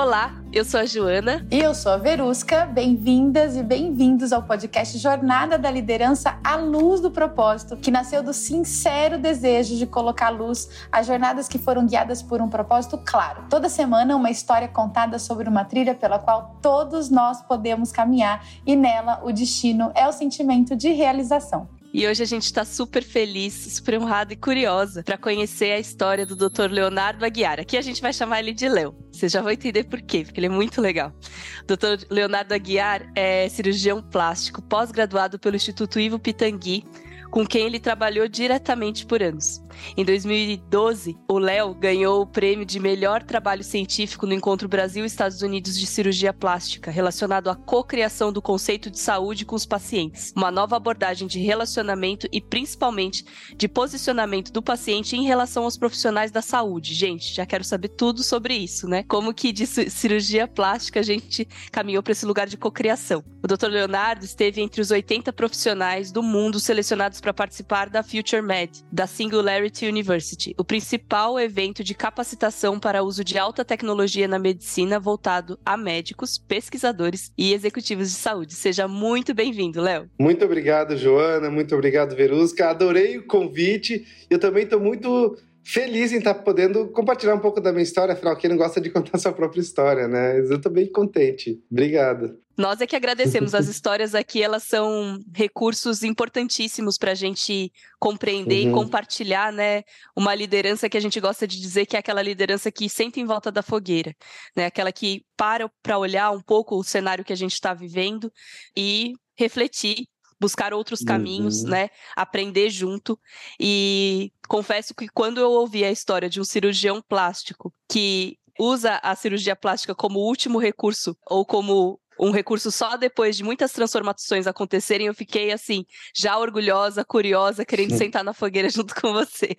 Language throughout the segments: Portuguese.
Olá, eu sou a Joana. E eu sou a Verusca. Bem-vindas e bem-vindos ao podcast Jornada da Liderança à Luz do Propósito, que nasceu do sincero desejo de colocar luz às jornadas que foram guiadas por um propósito claro. Toda semana, uma história contada sobre uma trilha pela qual todos nós podemos caminhar e nela o destino é o sentimento de realização. E hoje a gente está super feliz, super honrada e curiosa para conhecer a história do Dr. Leonardo Aguiar. Aqui a gente vai chamar ele de Léo. Você já vai entender por quê, porque ele é muito legal. Dr. Leonardo Aguiar é cirurgião plástico, pós-graduado pelo Instituto Ivo Pitangui, com quem ele trabalhou diretamente por anos. Em 2012, o Léo ganhou o prêmio de melhor trabalho científico no Encontro Brasil-Estados Unidos de Cirurgia Plástica, relacionado à cocriação do conceito de saúde com os pacientes, uma nova abordagem de relacionamento e principalmente de posicionamento do paciente em relação aos profissionais da saúde. Gente, já quero saber tudo sobre isso, né? Como que de cirurgia plástica a gente caminhou para esse lugar de cocriação. O Dr. Leonardo esteve entre os 80 profissionais do mundo selecionados para participar da Future Med, da Singularity University, o principal evento de capacitação para uso de alta tecnologia na medicina voltado a médicos, pesquisadores e executivos de saúde. Seja muito bem-vindo, Léo. Muito obrigado, Joana. Muito obrigado, Verusca. Adorei o convite. Eu também estou muito feliz em estar tá podendo compartilhar um pouco da minha história. Afinal, quem não gosta de contar sua própria história, né? Eu estou bem contente. Obrigado. Nós é que agradecemos. As histórias aqui, elas são recursos importantíssimos para a gente compreender uhum. e compartilhar, né? Uma liderança que a gente gosta de dizer que é aquela liderança que senta em volta da fogueira, né? Aquela que para para olhar um pouco o cenário que a gente está vivendo e refletir buscar outros caminhos, uhum. né? Aprender junto. E confesso que quando eu ouvi a história de um cirurgião plástico que usa a cirurgia plástica como último recurso ou como um recurso só depois de muitas transformações acontecerem, eu fiquei assim, já orgulhosa, curiosa, querendo sentar na fogueira junto com você.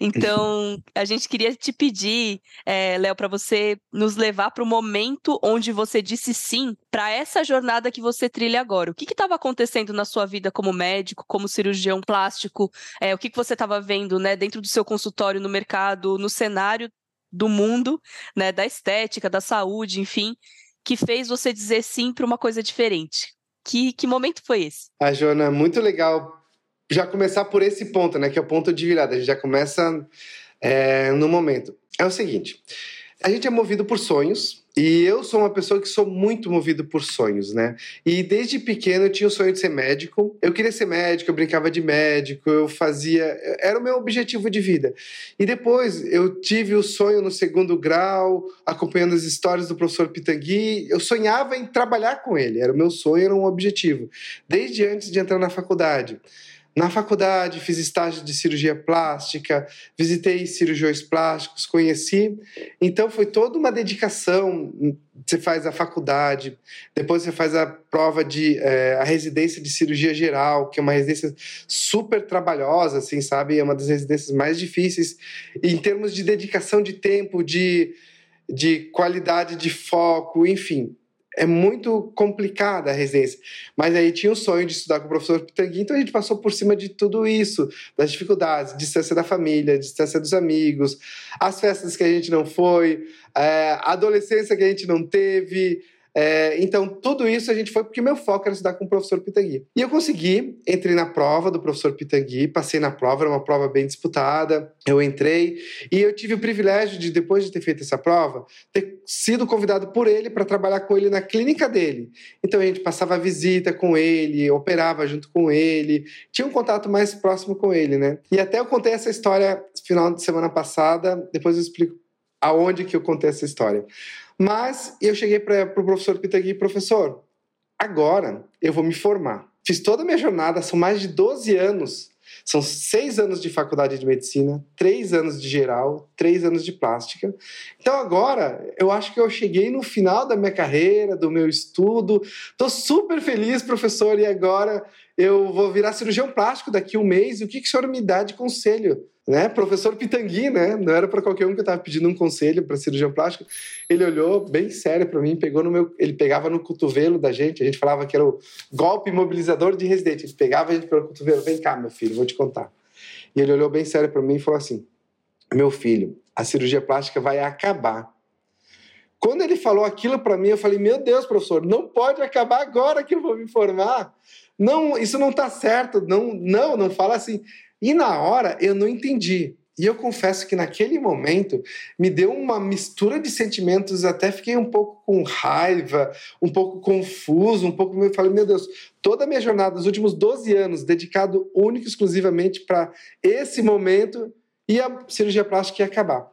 Então, a gente queria te pedir, é, Léo, para você nos levar para o momento onde você disse sim para essa jornada que você trilha agora. O que estava acontecendo na sua vida como médico, como cirurgião plástico? É, o que, que você estava vendo né, dentro do seu consultório, no mercado, no cenário do mundo, né, da estética, da saúde, enfim, que fez você dizer sim para uma coisa diferente? Que, que momento foi esse? A Joana, muito legal já começar por esse ponto, né? Que é o ponto de virada. A gente já começa é, no momento. É o seguinte: a gente é movido por sonhos, e eu sou uma pessoa que sou muito movido por sonhos, né? E desde pequeno eu tinha o sonho de ser médico. Eu queria ser médico, eu brincava de médico, eu fazia. Era o meu objetivo de vida. E depois eu tive o sonho no segundo grau, acompanhando as histórias do professor Pitangui. Eu sonhava em trabalhar com ele, era o meu sonho, era um objetivo, desde antes de entrar na faculdade. Na faculdade, fiz estágio de cirurgia plástica, visitei cirurgiões plásticos, conheci. Então, foi toda uma dedicação. Você faz a faculdade, depois você faz a prova de é, a residência de cirurgia geral, que é uma residência super trabalhosa, assim, sabe? É uma das residências mais difíceis em termos de dedicação de tempo, de, de qualidade de foco, enfim é muito complicada a residência. Mas aí tinha o sonho de estudar com o professor Pitangui, então a gente passou por cima de tudo isso, das dificuldades, distância da família, distância dos amigos, as festas que a gente não foi, é, a adolescência que a gente não teve, é, então, tudo isso a gente foi porque meu foco era estudar com o professor Pitangui. E eu consegui, entrei na prova do professor Pitangui, passei na prova, era uma prova bem disputada. Eu entrei e eu tive o privilégio de, depois de ter feito essa prova, ter sido convidado por ele para trabalhar com ele na clínica dele. Então, a gente passava visita com ele, operava junto com ele, tinha um contato mais próximo com ele, né? E até eu contei essa história final de semana passada, depois eu explico aonde que eu contei essa história. Mas eu cheguei para o pro professor Pitagui, professor, agora eu vou me formar. Fiz toda a minha jornada, são mais de 12 anos. São seis anos de faculdade de medicina, três anos de geral, três anos de plástica. Então agora eu acho que eu cheguei no final da minha carreira, do meu estudo. Estou super feliz, professor, e agora eu vou virar cirurgião plástico daqui um mês. E o que, que o senhor me dá de conselho? Né? Professor Pitangui, né? Não era para qualquer um que eu estava pedindo um conselho para cirurgião plástico. Ele olhou bem sério para mim, pegou no meu, ele pegava no cotovelo da gente. A gente falava que era o golpe imobilizador de residente. Ele pegava a gente pelo cotovelo, vem cá, meu filho, vou te contar. E ele olhou bem sério para mim e falou assim: "Meu filho, a cirurgia plástica vai acabar. Quando ele falou aquilo para mim, eu falei: Meu Deus, professor, não pode acabar agora que eu vou me formar. Não, isso não está certo. Não, não, não fala assim. E na hora eu não entendi. E eu confesso que naquele momento me deu uma mistura de sentimentos, até fiquei um pouco com raiva, um pouco confuso, um pouco. Eu falei, meu Deus, toda a minha jornada, os últimos 12 anos, dedicado único e exclusivamente para esse momento, e a cirurgia plástica ia acabar.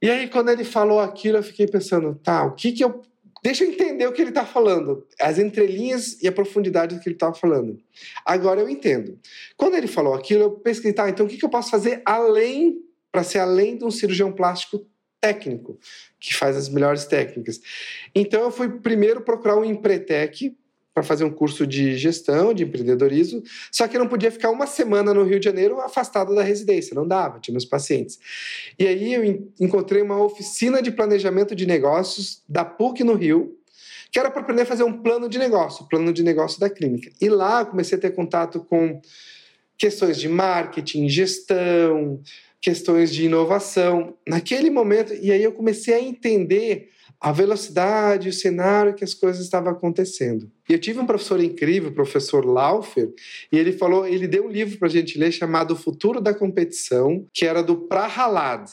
E aí, quando ele falou aquilo, eu fiquei pensando, tá, o que que eu Deixa eu entender o que ele está falando, as entrelinhas e a profundidade do que ele estava falando. Agora eu entendo. Quando ele falou aquilo, eu pesquisei, tá, então o que, que eu posso fazer além, para ser além de um cirurgião plástico técnico, que faz as melhores técnicas. Então eu fui primeiro procurar um Empretec, fazer um curso de gestão, de empreendedorismo, só que eu não podia ficar uma semana no Rio de Janeiro afastado da residência, não dava, tinha meus pacientes. E aí eu encontrei uma oficina de planejamento de negócios da PUC no Rio, que era para aprender a fazer um plano de negócio, plano de negócio da clínica. E lá eu comecei a ter contato com questões de marketing, gestão, questões de inovação. Naquele momento, e aí eu comecei a entender a velocidade, o cenário que as coisas estavam acontecendo. E eu tive um professor incrível, o professor Laufer, e ele falou, ele deu um livro para a gente ler chamado O Futuro da Competição, que era do Prahalad.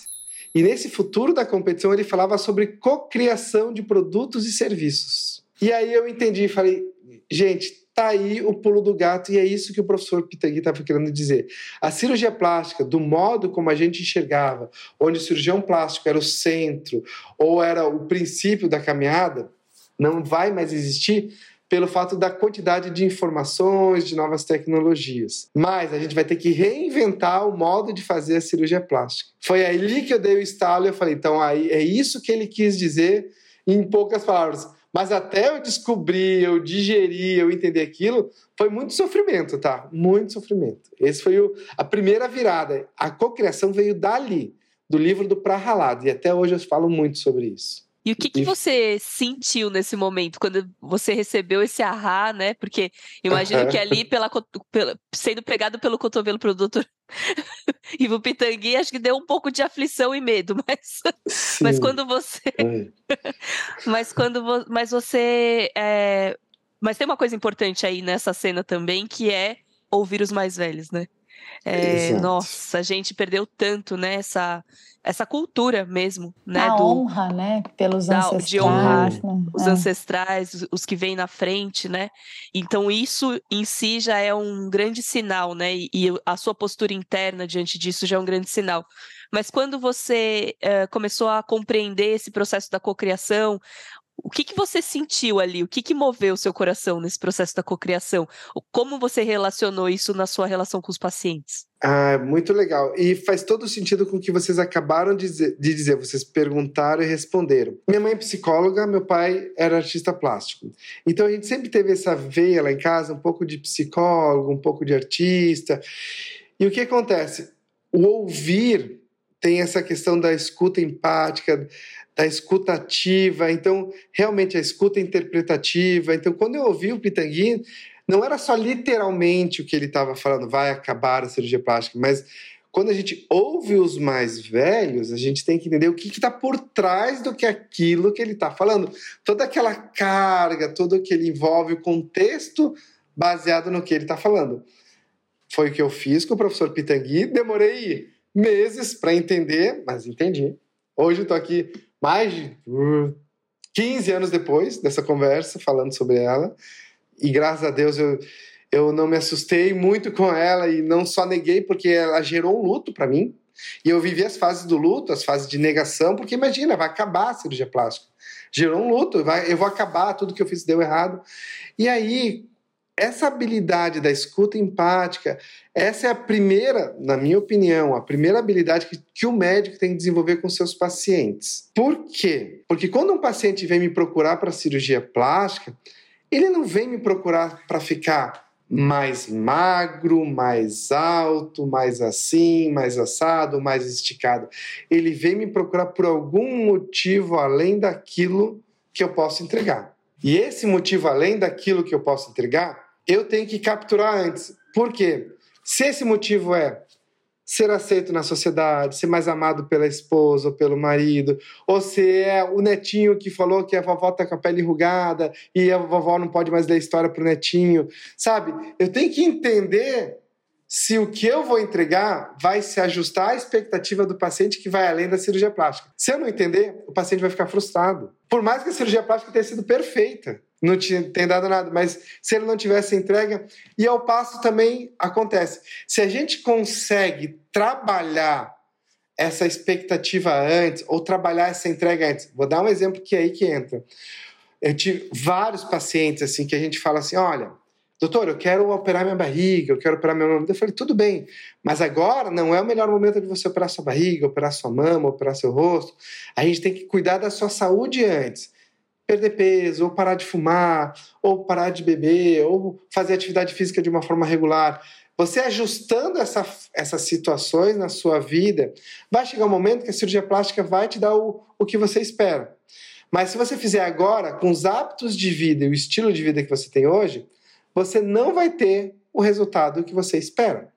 E nesse futuro da competição ele falava sobre cocriação de produtos e serviços. E aí eu entendi e falei, gente, tá aí o pulo do gato e é isso que o professor Pitangui estava querendo dizer. A cirurgia plástica, do modo como a gente enxergava, onde o cirurgião plástico era o centro ou era o princípio da caminhada, não vai mais existir pelo fato da quantidade de informações, de novas tecnologias. Mas a gente vai ter que reinventar o modo de fazer a cirurgia plástica. Foi ali que eu dei o estalo e eu falei, então aí é isso que ele quis dizer em poucas palavras mas até eu descobrir, eu digerir, eu entender aquilo, foi muito sofrimento, tá? Muito sofrimento. Esse foi o, a primeira virada. A cocriação veio dali, do livro do Prahalad, e até hoje eu falo muito sobre isso. E o que, que você sentiu nesse momento, quando você recebeu esse ahá, né? Porque imagino que ali, pela, pela, sendo pegado pelo cotovelo pelo doutor Ivo Pitangui, acho que deu um pouco de aflição e medo, mas, mas quando você. mas quando vo, mas você. É... Mas tem uma coisa importante aí nessa cena também, que é ouvir os mais velhos, né? É, nossa, a gente perdeu tanto, né? Essa, essa cultura mesmo, né? A do, honra, né? Pelos da, ancestrais. De honrar né? os é. ancestrais, os que vêm na frente, né? Então isso em si já é um grande sinal, né? E, e a sua postura interna diante disso já é um grande sinal. Mas quando você uh, começou a compreender esse processo da cocriação, o que, que você sentiu ali? O que, que moveu o seu coração nesse processo da cocriação? Como você relacionou isso na sua relação com os pacientes? Ah, muito legal. E faz todo sentido com o que vocês acabaram de dizer, de dizer. Vocês perguntaram e responderam. Minha mãe é psicóloga, meu pai era artista plástico. Então a gente sempre teve essa veia lá em casa, um pouco de psicólogo, um pouco de artista. E o que acontece? O ouvir tem essa questão da escuta empática, da escuta ativa, então realmente a escuta interpretativa. Então, quando eu ouvi o Pitangui, não era só literalmente o que ele estava falando, vai acabar a cirurgia plástica, mas quando a gente ouve os mais velhos, a gente tem que entender o que está por trás do que aquilo que ele está falando. Toda aquela carga, tudo o que ele envolve, o contexto baseado no que ele está falando. Foi o que eu fiz com o professor Pitangui, demorei meses para entender, mas entendi. Hoje eu estou aqui mais de 15 anos depois dessa conversa, falando sobre ela. E graças a Deus eu, eu não me assustei muito com ela e não só neguei, porque ela gerou um luto para mim. E eu vivi as fases do luto, as fases de negação, porque imagina, vai acabar a cirurgia plástica. Gerou um luto, vai, eu vou acabar, tudo que eu fiz deu errado. E aí, essa habilidade da escuta empática, essa é a primeira, na minha opinião, a primeira habilidade que, que o médico tem que desenvolver com seus pacientes. Por quê? Porque quando um paciente vem me procurar para cirurgia plástica, ele não vem me procurar para ficar mais magro, mais alto, mais assim, mais assado, mais esticado. Ele vem me procurar por algum motivo além daquilo que eu posso entregar. E esse motivo além daquilo que eu posso entregar eu tenho que capturar antes. Por quê? Se esse motivo é ser aceito na sociedade, ser mais amado pela esposa ou pelo marido, ou ser é o netinho que falou que a vovó tá com a pele enrugada e a vovó não pode mais ler história pro netinho, sabe? Eu tenho que entender se o que eu vou entregar vai se ajustar à expectativa do paciente que vai além da cirurgia plástica. Se eu não entender, o paciente vai ficar frustrado. Por mais que a cirurgia plástica tenha sido perfeita, não tenha dado nada, mas se ele não tivesse entrega, e ao passo também acontece. Se a gente consegue trabalhar essa expectativa antes ou trabalhar essa entrega antes, vou dar um exemplo que é aí que entra. Eu tive vários pacientes assim que a gente fala assim, olha, doutor, eu quero operar minha barriga, eu quero operar minha mama. Eu falei, tudo bem, mas agora não é o melhor momento de você operar sua barriga, operar sua mama, operar seu rosto. A gente tem que cuidar da sua saúde antes. Perder peso, ou parar de fumar, ou parar de beber, ou fazer atividade física de uma forma regular. Você ajustando essa, essas situações na sua vida, vai chegar um momento que a cirurgia plástica vai te dar o, o que você espera. Mas se você fizer agora, com os hábitos de vida e o estilo de vida que você tem hoje, você não vai ter o resultado que você espera.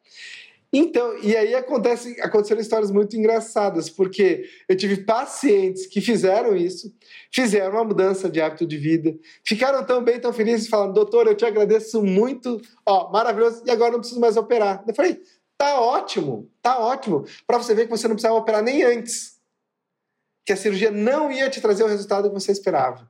Então, e aí acontece, aconteceram histórias muito engraçadas, porque eu tive pacientes que fizeram isso, fizeram uma mudança de hábito de vida, ficaram tão bem, tão felizes, falando, doutor, eu te agradeço muito, ó, maravilhoso, e agora não preciso mais operar. Eu falei, tá ótimo, tá ótimo, para você ver que você não precisava operar nem antes, que a cirurgia não ia te trazer o resultado que você esperava.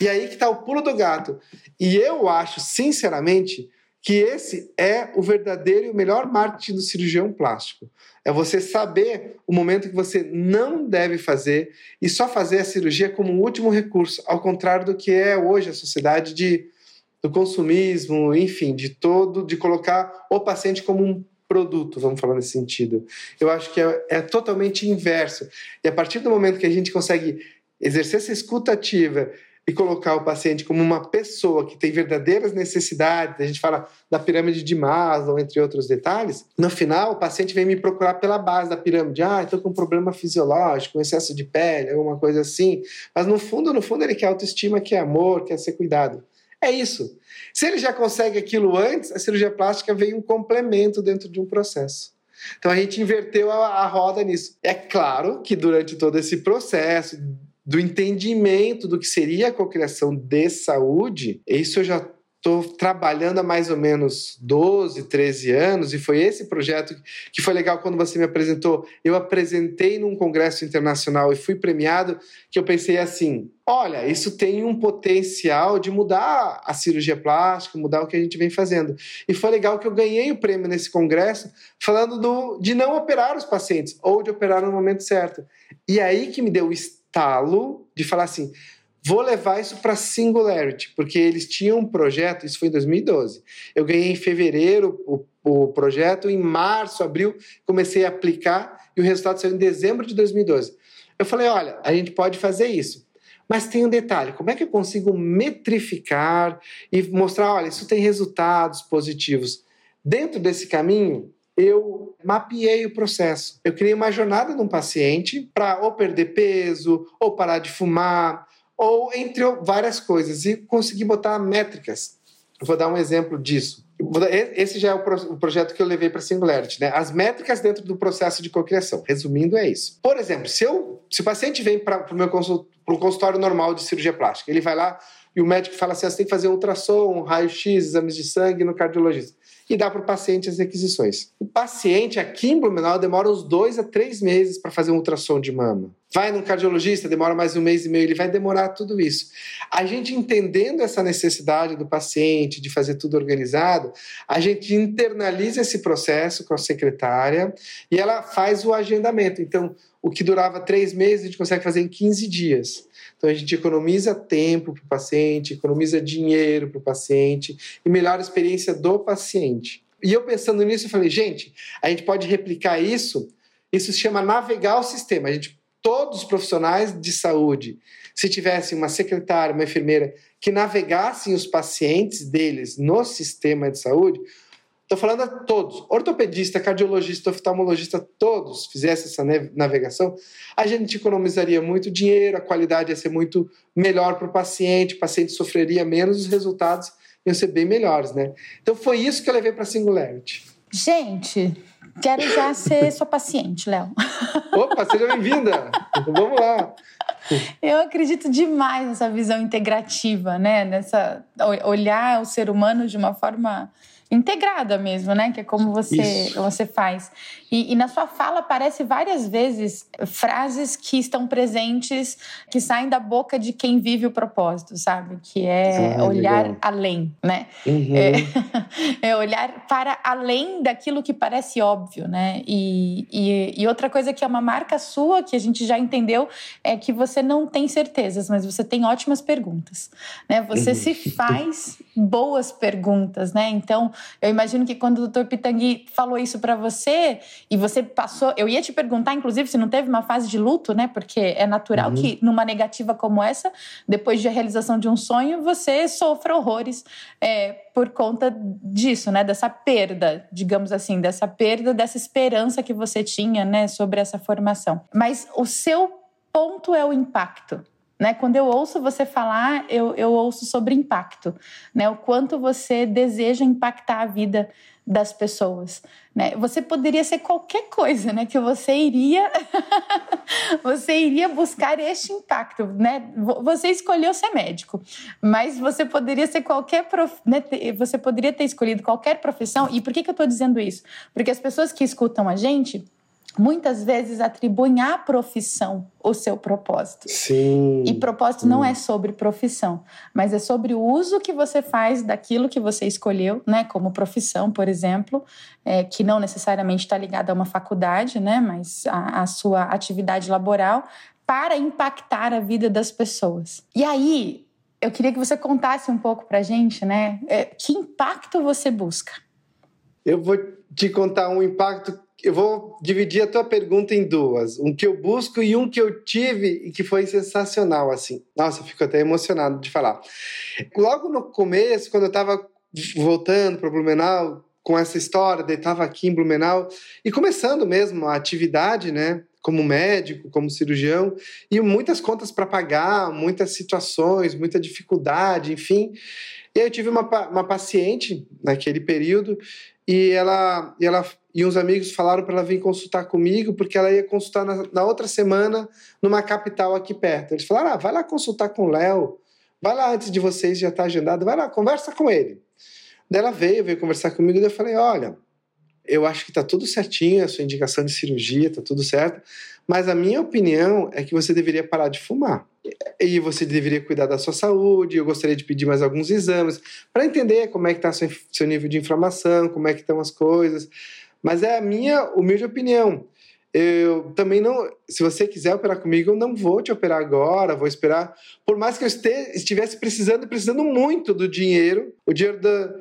E aí que está o pulo do gato. E eu acho, sinceramente, que esse é o verdadeiro e o melhor marketing do cirurgião plástico. É você saber o momento que você não deve fazer e só fazer a cirurgia como um último recurso, ao contrário do que é hoje a sociedade de, do consumismo, enfim, de todo, de colocar o paciente como um produto, vamos falar nesse sentido. Eu acho que é, é totalmente inverso. E a partir do momento que a gente consegue exercer essa escuta ativa e colocar o paciente como uma pessoa que tem verdadeiras necessidades, a gente fala da pirâmide de Maslow, entre outros detalhes, no final o paciente vem me procurar pela base da pirâmide. Ah, estou com um problema fisiológico, um excesso de pele, alguma coisa assim. Mas no fundo, no fundo, ele quer autoestima, quer amor, quer ser cuidado. É isso. Se ele já consegue aquilo antes, a cirurgia plástica vem um complemento dentro de um processo. Então a gente inverteu a, a roda nisso. É claro que durante todo esse processo, do entendimento do que seria a cocriação de saúde, isso eu já estou trabalhando há mais ou menos 12, 13 anos, e foi esse projeto que foi legal quando você me apresentou. Eu apresentei num congresso internacional e fui premiado, que eu pensei assim: olha, isso tem um potencial de mudar a cirurgia plástica, mudar o que a gente vem fazendo. E foi legal que eu ganhei o prêmio nesse congresso, falando do, de não operar os pacientes, ou de operar no momento certo. E aí que me deu o talo de falar assim: vou levar isso para Singularity, porque eles tinham um projeto, isso foi em 2012. Eu ganhei em fevereiro o, o projeto, em março, abril, comecei a aplicar e o resultado saiu em dezembro de 2012. Eu falei: olha, a gente pode fazer isso. Mas tem um detalhe: como é que eu consigo metrificar e mostrar, olha, isso tem resultados positivos? Dentro desse caminho, eu mapeei o processo. Eu criei uma jornada de um paciente para ou perder peso, ou parar de fumar, ou entre várias coisas, e consegui botar métricas. vou dar um exemplo disso. Esse já é o, projeto que eu levei para Singularity, né? As métricas dentro do processo de cocriação. Resumindo, é isso. Por exemplo, se, eu, se o paciente vem para o meu consultório normal de cirurgia plástica, ele vai lá e o médico fala assim: ah, você tem que fazer ultrassom, raio-x, exames de sangue no cardiologista e dá para o paciente as requisições. O paciente aqui em Blumenau demora uns dois a três meses para fazer um ultrassom de mama. Vai no cardiologista, demora mais um mês e meio, ele vai demorar tudo isso. A gente entendendo essa necessidade do paciente de fazer tudo organizado, a gente internaliza esse processo com a secretária e ela faz o agendamento. Então, o que durava três meses, a gente consegue fazer em 15 dias. Então a gente economiza tempo para o paciente, economiza dinheiro para o paciente e melhora a experiência do paciente. E eu pensando nisso, eu falei, gente, a gente pode replicar isso. Isso se chama navegar o sistema. A gente, todos os profissionais de saúde, se tivessem uma secretária, uma enfermeira que navegassem os pacientes deles no sistema de saúde, Estou falando a todos, ortopedista, cardiologista, oftalmologista, todos fizessem essa navegação, a gente economizaria muito dinheiro, a qualidade ia ser muito melhor para o paciente, o paciente sofreria menos, os resultados iam ser bem melhores, né? Então foi isso que eu levei para a Singularity. Gente, quero já ser sua paciente, Léo. Opa, seja bem-vinda. Vamos lá. Eu acredito demais nessa visão integrativa, né? Nessa olhar o ser humano de uma forma integrada mesmo, né? Que é como você, você faz. E, e, na sua fala aparece várias vezes frases que estão presentes, que saem da boca de quem vive o propósito, sabe? Que é ah, olhar legal. além, né? Uhum. É, é, olhar para além daquilo que parece óbvio, né? E, e, e outra coisa que é uma marca sua, que a gente já entendeu, é que você não tem certezas, mas você tem ótimas perguntas, né? Você uhum. se faz boas perguntas, né? Então, eu imagino que quando o Dr. Pitangui falou isso para você e você passou, eu ia te perguntar, inclusive, se não teve uma fase de luto, né? Porque é natural uhum. que numa negativa como essa, depois de a realização de um sonho, você sofra horrores é, por conta disso, né? Dessa perda, digamos assim, dessa perda, dessa esperança que você tinha, né? Sobre essa formação. Mas o seu ponto é o impacto. Né? Quando eu ouço você falar, eu, eu ouço sobre impacto, né? o quanto você deseja impactar a vida das pessoas. Né? Você poderia ser qualquer coisa, né? Que você iria, você iria buscar este impacto, né? Você escolheu ser médico, mas você poderia ser qualquer, prof... né? Você poderia ter escolhido qualquer profissão. E por que, que eu estou dizendo isso? Porque as pessoas que escutam a gente muitas vezes atribuem à profissão o seu propósito. Sim. E propósito não é sobre profissão, mas é sobre o uso que você faz daquilo que você escolheu, né? Como profissão, por exemplo, é, que não necessariamente está ligada a uma faculdade, né? Mas a, a sua atividade laboral para impactar a vida das pessoas. E aí, eu queria que você contasse um pouco para gente, né? É, que impacto você busca? Eu vou te contar um impacto eu vou dividir a tua pergunta em duas. Um que eu busco e um que eu tive e que foi sensacional, assim. Nossa, eu fico até emocionado de falar. Logo no começo, quando eu estava voltando para Blumenau, com essa história, eu estava aqui em Blumenau, e começando mesmo a atividade, né? Como médico, como cirurgião, e muitas contas para pagar, muitas situações, muita dificuldade, enfim. E aí eu tive uma, uma paciente naquele período e ela, e ela e uns amigos falaram para ela vir consultar comigo, porque ela ia consultar na, na, outra semana numa capital aqui perto. Eles falaram: ah, vai lá consultar com o Léo, vai lá antes de vocês, já está agendado, vai lá, conversa com ele. Daí ela veio, veio conversar comigo, e eu falei: olha, eu acho que está tudo certinho, a sua indicação de cirurgia, está tudo certo, mas a minha opinião é que você deveria parar de fumar. E você deveria cuidar da sua saúde. Eu gostaria de pedir mais alguns exames para entender como é que está seu, seu nível de inflamação, como é que estão as coisas. Mas é a minha humilde opinião. Eu também não. Se você quiser operar comigo, eu não vou te operar agora, vou esperar. Por mais que eu estivesse precisando, precisando muito do dinheiro, o dinheiro da,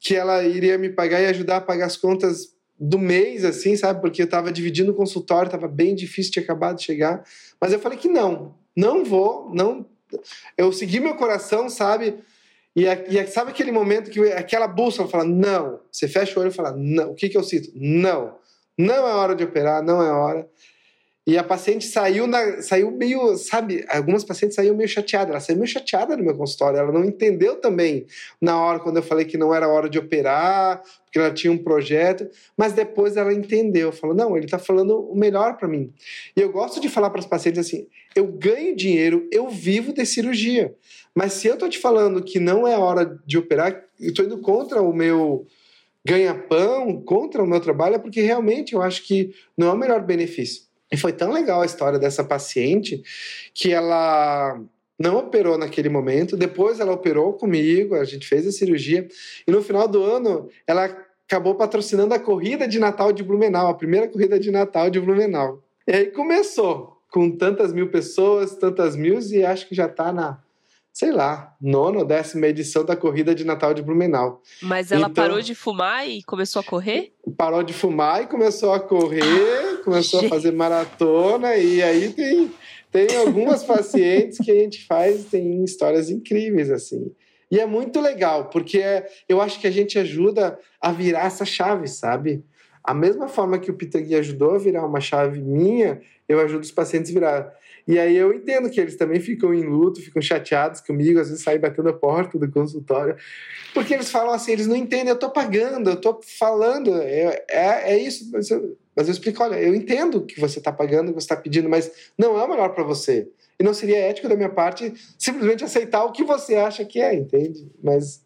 que ela iria me pagar e ajudar a pagar as contas do mês, assim, sabe? Porque eu estava dividindo o consultório, estava bem difícil, tinha acabado de chegar. Mas eu falei que não, não vou, não. Eu segui meu coração, sabe? E, e sabe aquele momento que aquela bússola fala, não. Você fecha o olho e fala, não. O que, que eu sinto? Não. Não é hora de operar, não é hora. E a paciente saiu, na, saiu meio, sabe, algumas pacientes saíram meio chateadas. Ela saiu meio chateada no meu consultório. Ela não entendeu também na hora quando eu falei que não era hora de operar, porque ela tinha um projeto. Mas depois ela entendeu. Falou: não, ele está falando o melhor para mim. E eu gosto de falar para as pacientes assim: eu ganho dinheiro, eu vivo de cirurgia. Mas se eu estou te falando que não é hora de operar, eu estou indo contra o meu ganha-pão, contra o meu trabalho, é porque realmente eu acho que não é o melhor benefício. E foi tão legal a história dessa paciente que ela não operou naquele momento, depois ela operou comigo, a gente fez a cirurgia, e no final do ano ela acabou patrocinando a corrida de Natal de Blumenau, a primeira corrida de Natal de Blumenau. E aí começou, com tantas mil pessoas, tantas mil, e acho que já está na sei lá, nona ou décima edição da corrida de Natal de Blumenau. Mas ela então, parou de fumar e começou a correr? Parou de fumar e começou a correr, começou a fazer maratona, e aí tem, tem algumas pacientes que a gente faz, tem histórias incríveis, assim. E é muito legal, porque é, eu acho que a gente ajuda a virar essa chave, sabe? A mesma forma que o Pitagui ajudou a virar uma chave minha, eu ajudo os pacientes a virar. E aí eu entendo que eles também ficam em luto, ficam chateados comigo, às vezes saem batendo a porta do consultório, porque eles falam assim, eles não entendem, eu tô pagando, eu tô falando, é, é, é isso, mas eu, mas eu explico, olha, eu entendo que você está pagando, que você está pedindo, mas não é o melhor para você. E não seria ético da minha parte simplesmente aceitar o que você acha que é, entende? Mas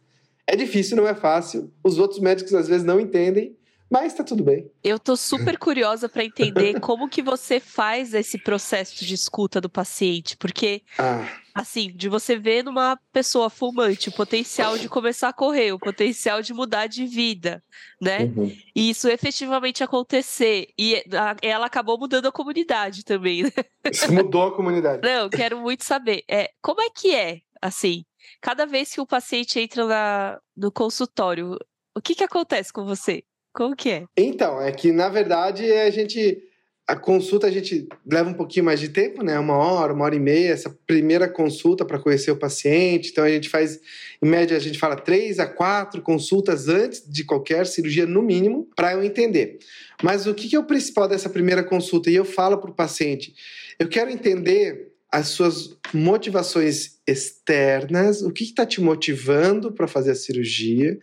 é difícil, não é fácil. Os outros médicos às vezes não entendem, mas tá tudo bem. Eu tô super curiosa para entender como que você faz esse processo de escuta do paciente, porque ah. assim, de você ver numa pessoa fumante o potencial de começar a correr, o potencial de mudar de vida, né? Uhum. E isso efetivamente acontecer e ela acabou mudando a comunidade também, né? Isso mudou a comunidade. Não, quero muito saber. É, como é que é, assim, cada vez que o paciente entra na, no consultório, o que, que acontece com você? Como que é? Então, é que na verdade a gente. A consulta a gente leva um pouquinho mais de tempo, né? Uma hora, uma hora e meia, essa primeira consulta para conhecer o paciente. Então a gente faz, em média, a gente fala três a quatro consultas antes de qualquer cirurgia, no mínimo, para eu entender. Mas o que é o principal dessa primeira consulta? E eu falo para o paciente: eu quero entender as suas motivações externas, o que está te motivando para fazer a cirurgia.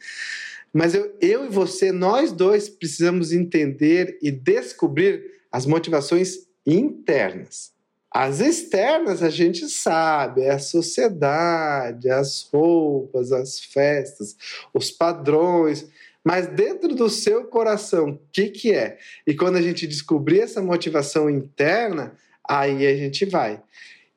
Mas eu, eu e você, nós dois precisamos entender e descobrir as motivações internas. As externas a gente sabe, é a sociedade, as roupas, as festas, os padrões. Mas dentro do seu coração, o que, que é? E quando a gente descobrir essa motivação interna, aí a gente vai.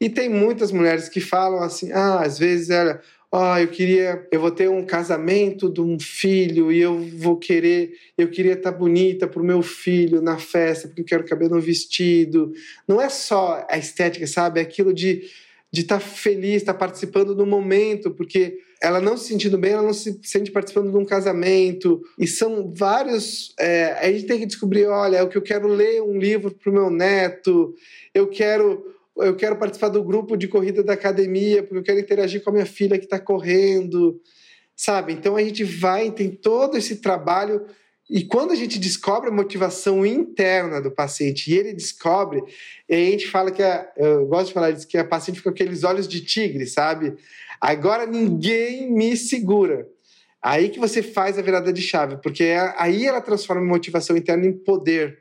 E tem muitas mulheres que falam assim: ah, às vezes ela. Ah, eu queria, eu vou ter um casamento de um filho e eu vou querer, eu queria estar bonita para o meu filho na festa porque eu quero caber no vestido. Não é só a estética, sabe? É aquilo de de estar tá feliz, estar tá participando do momento, porque ela não se sentindo bem, ela não se sente participando de um casamento. E são vários. É, a gente tem que descobrir: olha, é o que eu quero ler um livro para o meu neto, eu quero eu quero participar do grupo de corrida da academia, porque eu quero interagir com a minha filha que está correndo, sabe? Então a gente vai, tem todo esse trabalho. E quando a gente descobre a motivação interna do paciente e ele descobre, a gente fala que a, eu gosto de falar isso, que a paciente fica com aqueles olhos de tigre, sabe? Agora ninguém me segura. Aí que você faz a virada de chave, porque aí ela transforma a motivação interna em poder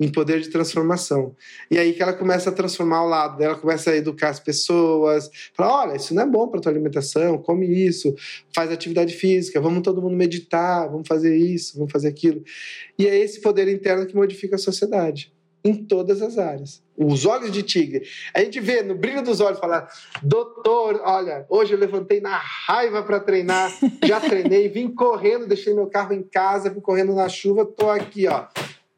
em poder de transformação. E aí que ela começa a transformar o lado dela, começa a educar as pessoas, fala, olha, isso não é bom para tua alimentação, come isso, faz atividade física, vamos todo mundo meditar, vamos fazer isso, vamos fazer aquilo. E é esse poder interno que modifica a sociedade em todas as áreas. Os olhos de tigre. A gente vê no brilho dos olhos falar: "Doutor, olha, hoje eu levantei na raiva para treinar, já treinei, vim correndo, deixei meu carro em casa, vim correndo na chuva, tô aqui, ó,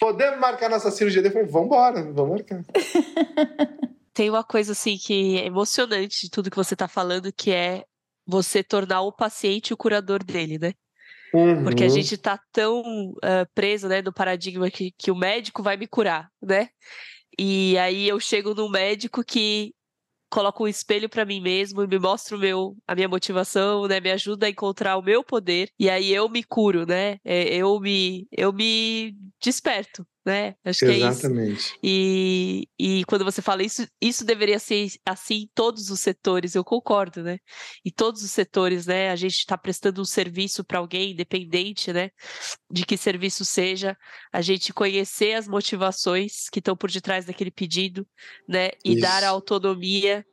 podemos marcar nossa cirurgia? Eu falei, vamos embora, vamos marcar. Tem uma coisa assim que é emocionante de tudo que você está falando, que é você tornar o paciente o curador dele, né? Uhum. Porque a gente está tão uh, preso, né, no paradigma que, que o médico vai me curar, né? E aí eu chego num médico que coloco um espelho para mim mesmo e me mostra o meu, a minha motivação, né? Me ajuda a encontrar o meu poder e aí eu me curo, né? É, eu me, eu me desperto, né? Acho Exatamente. que é isso. E, e quando você fala isso, isso deveria ser assim em todos os setores, eu concordo, né? Em todos os setores, né? A gente está prestando um serviço para alguém, independente, né? De que serviço seja, a gente conhecer as motivações que estão por detrás daquele pedido, né? E isso. dar a autonomia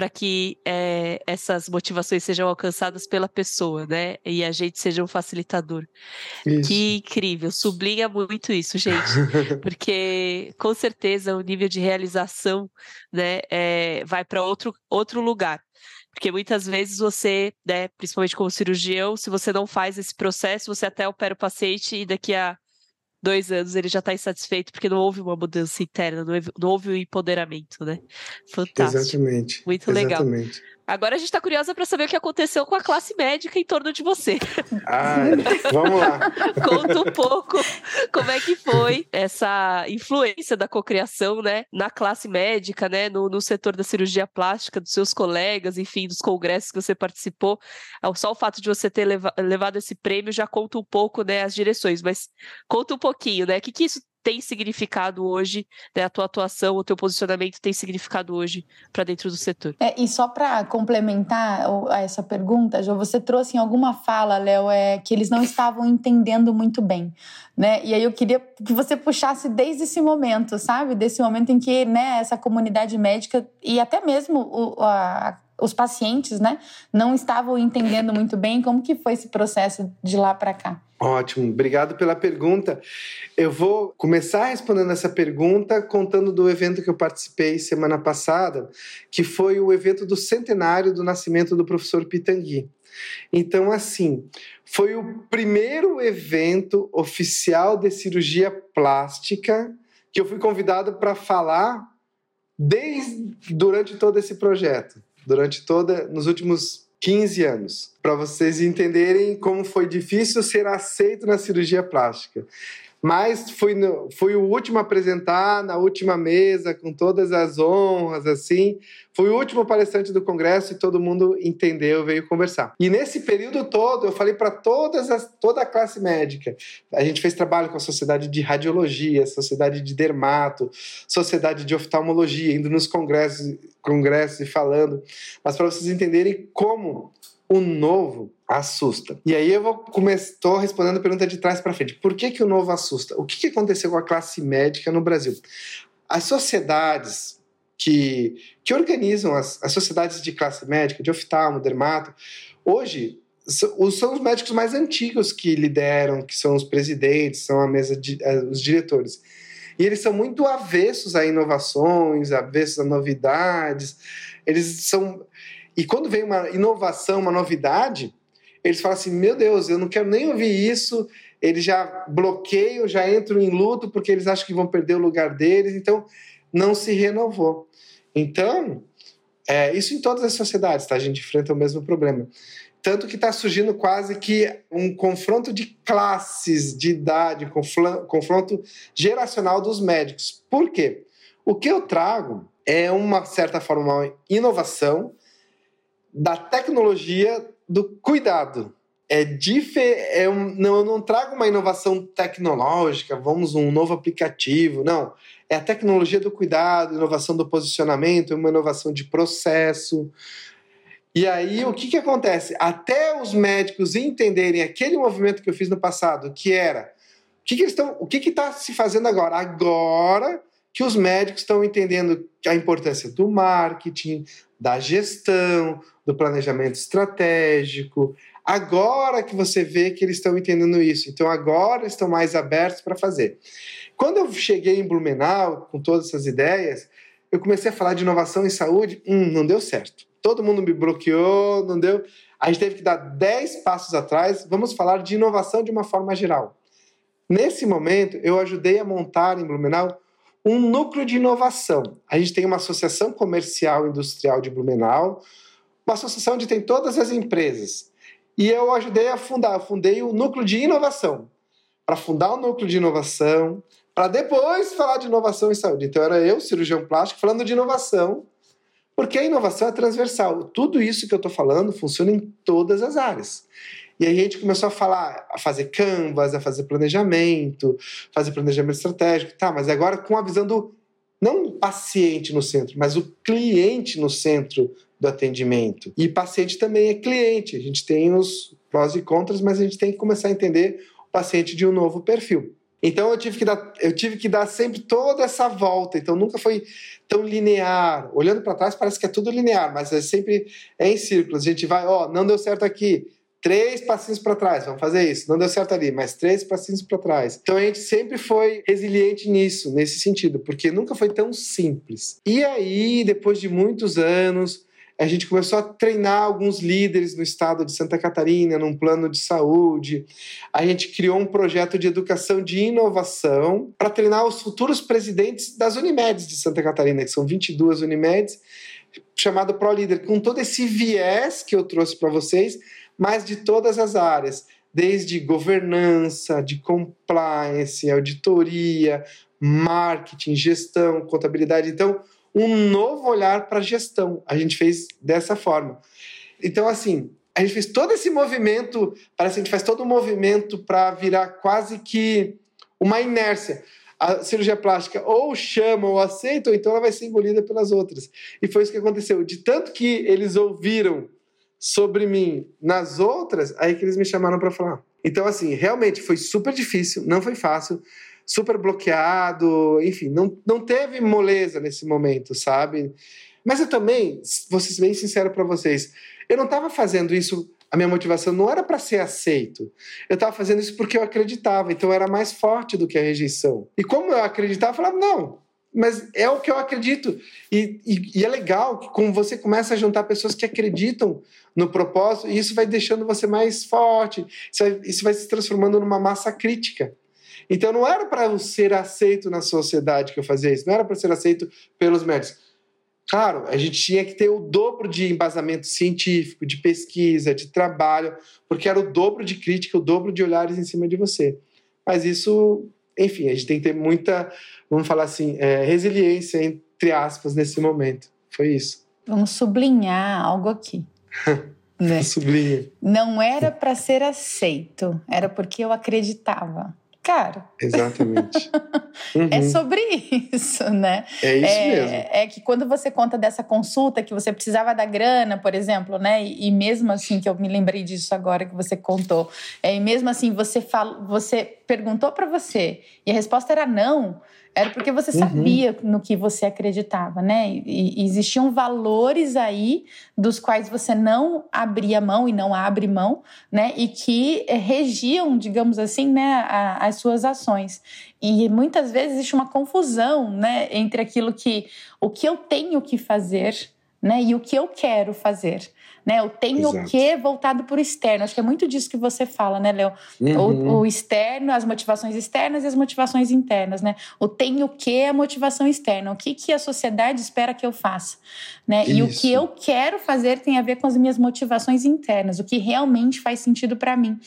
para que é, essas motivações sejam alcançadas pela pessoa, né? E a gente seja um facilitador. Isso. Que incrível, sublinha muito isso, gente, porque com certeza o nível de realização, né, é, vai para outro outro lugar. Porque muitas vezes você, né, principalmente como cirurgião, se você não faz esse processo, você até opera o paciente e daqui a dois anos ele já está insatisfeito porque não houve uma mudança interna, não houve, não houve um empoderamento, né? Fantástico. Exatamente. Muito Exatamente. Agora a gente está curiosa para saber o que aconteceu com a classe médica em torno de você. Ai, vamos lá. Conta um pouco como é que foi essa influência da cocriação, né, na classe médica, né, no, no setor da cirurgia plástica, dos seus colegas, enfim, dos congressos que você participou. Só o fato de você ter leva, levado esse prêmio já conta um pouco, né, as direções, mas conta um pouquinho, né, o que, que isso tem significado hoje, né, a tua atuação, o teu posicionamento tem significado hoje para dentro do setor. É, e só para complementar essa pergunta, Jo, você trouxe em alguma fala, Léo, é, que eles não estavam entendendo muito bem. Né? E aí eu queria que você puxasse desde esse momento, sabe? Desse momento em que né, essa comunidade médica e até mesmo o, a, os pacientes, né, não estavam entendendo muito bem como que foi esse processo de lá para cá. Ótimo, obrigado pela pergunta. Eu vou começar respondendo essa pergunta contando do evento que eu participei semana passada, que foi o evento do centenário do nascimento do professor Pitangui. Então, assim, foi o primeiro evento oficial de cirurgia plástica que eu fui convidado para falar desde durante todo esse projeto, durante toda nos últimos 15 anos, para vocês entenderem como foi difícil ser aceito na cirurgia plástica mas fui, no, fui o último a apresentar na última mesa, com todas as honras, assim. Fui o último palestrante do congresso e todo mundo entendeu, veio conversar. E nesse período todo, eu falei para todas toda a classe médica. A gente fez trabalho com a sociedade de radiologia, sociedade de dermato, sociedade de oftalmologia, indo nos congressos, congressos e falando. Mas para vocês entenderem como o novo assusta. E aí eu vou começar respondendo a pergunta de trás para frente. Por que, que o novo assusta? O que, que aconteceu com a classe médica no Brasil? As sociedades que, que organizam as, as sociedades de classe médica, de oftalmo, dermato, hoje são os médicos mais antigos que lideram, que são os presidentes, são a mesa de, os diretores. E eles são muito avessos a inovações, avessos a novidades. Eles são e quando vem uma inovação, uma novidade, eles falam assim: meu Deus, eu não quero nem ouvir isso. Eles já bloqueiam, já entram em luto porque eles acham que vão perder o lugar deles. Então, não se renovou. Então, é, isso em todas as sociedades, tá? A gente enfrenta o mesmo problema. Tanto que está surgindo quase que um confronto de classes, de idade, confronto geracional dos médicos. Por quê? O que eu trago é uma certa forma uma inovação da tecnologia do cuidado. É, é um, não, eu não trago uma inovação tecnológica, vamos um novo aplicativo, não. É a tecnologia do cuidado, inovação do posicionamento, uma inovação de processo. E aí, o que, que acontece? Até os médicos entenderem aquele movimento que eu fiz no passado, que era o que, que estão, o que está se fazendo agora? Agora que os médicos estão entendendo a importância do marketing, da gestão, do planejamento estratégico. Agora que você vê que eles estão entendendo isso, então agora estão mais abertos para fazer. Quando eu cheguei em Blumenau com todas essas ideias, eu comecei a falar de inovação em saúde, hum, não deu certo. Todo mundo me bloqueou, não deu. A gente teve que dar 10 passos atrás. Vamos falar de inovação de uma forma geral. Nesse momento, eu ajudei a montar em Blumenau um núcleo de inovação. A gente tem uma associação comercial industrial de Blumenau, uma associação onde tem todas as empresas. E eu ajudei a fundar, eu fundei o núcleo de inovação. Para fundar o núcleo de inovação, para depois falar de inovação em saúde. Então era eu, cirurgião plástico, falando de inovação, porque a inovação é transversal. Tudo isso que eu estou falando funciona em todas as áreas. E aí a gente começou a falar, a fazer canvas, a fazer planejamento, fazer planejamento estratégico, tá, mas agora com a visão do não o paciente no centro, mas o cliente no centro do atendimento. E paciente também é cliente. A gente tem os prós e contras, mas a gente tem que começar a entender o paciente de um novo perfil. Então eu tive que dar, eu tive que dar sempre toda essa volta. Então nunca foi tão linear. Olhando para trás parece que é tudo linear, mas é sempre é em círculos. A gente vai, ó, não deu certo aqui, três passinhos para trás, vamos fazer isso. Não deu certo ali, mas três passinhos para trás. Então a gente sempre foi resiliente nisso, nesse sentido, porque nunca foi tão simples. E aí, depois de muitos anos, a gente começou a treinar alguns líderes no estado de Santa Catarina, num plano de saúde. A gente criou um projeto de educação de inovação para treinar os futuros presidentes das Unimedes de Santa Catarina, que são 22 Unimedes, chamado Pro Líder, com todo esse viés que eu trouxe para vocês, mas de todas as áreas, desde governança, de compliance, auditoria, marketing, gestão, contabilidade. Então, um novo olhar para a gestão. A gente fez dessa forma. Então, assim, a gente fez todo esse movimento, parece que a gente faz todo um movimento para virar quase que uma inércia. a cirurgia plástica ou chama ou aceita, ou então ela vai ser engolida pelas outras. E foi isso que aconteceu. De tanto que eles ouviram sobre mim nas outras, aí que eles me chamaram para falar. Então, assim, realmente foi super difícil, não foi fácil, super bloqueado, enfim, não, não teve moleza nesse momento, sabe? Mas eu também, vou ser bem sincero para vocês, eu não estava fazendo isso, a minha motivação não era para ser aceito. Eu estava fazendo isso porque eu acreditava, então era mais forte do que a rejeição. E como eu acreditava, eu falava, não, mas é o que eu acredito. E, e, e, é legal que como você começa a juntar pessoas que acreditam no propósito, e isso vai deixando você mais forte, isso vai, isso vai se transformando numa massa crítica. Então não era para eu ser aceito na sociedade que eu fazia isso, não era para ser aceito pelos médicos. Claro, a gente tinha que ter o dobro de embasamento científico, de pesquisa, de trabalho, porque era o dobro de crítica, o dobro de olhares em cima de você. Mas isso, enfim, a gente tem que ter muita vamos falar assim, é, resiliência, entre aspas, nesse momento. Foi isso. Vamos sublinhar algo aqui. né? Sublinha. Não era para ser aceito, era porque eu acreditava. Cara. Exatamente. É uhum. É sobre isso, né? É isso é, mesmo. É que quando você conta dessa consulta que você precisava da grana, por exemplo, né? E, e mesmo assim, que eu me lembrei disso agora que você contou, é, e mesmo assim você, fala, você perguntou para você e a resposta era não era porque você uhum. sabia uhum. no que você acreditava, né? E, e, existiam valores aí dos quais você não abria mão e não abre mão, né? E que regiam, digamos assim, né, a, as suas ações. E muitas vezes existe uma confusão, né, entre aquilo que o que eu tenho que fazer, né, e o que eu quero fazer né? Eu tenho o que voltado para o externo. Acho que é muito disso que você fala, né, Léo? Uhum. O, o, externo, as motivações externas e as motivações internas, né? O tenho o que é a motivação externa. O que, que a sociedade espera que eu faça, né? Isso. E o que eu quero fazer tem a ver com as minhas motivações internas, o que realmente faz sentido para mim.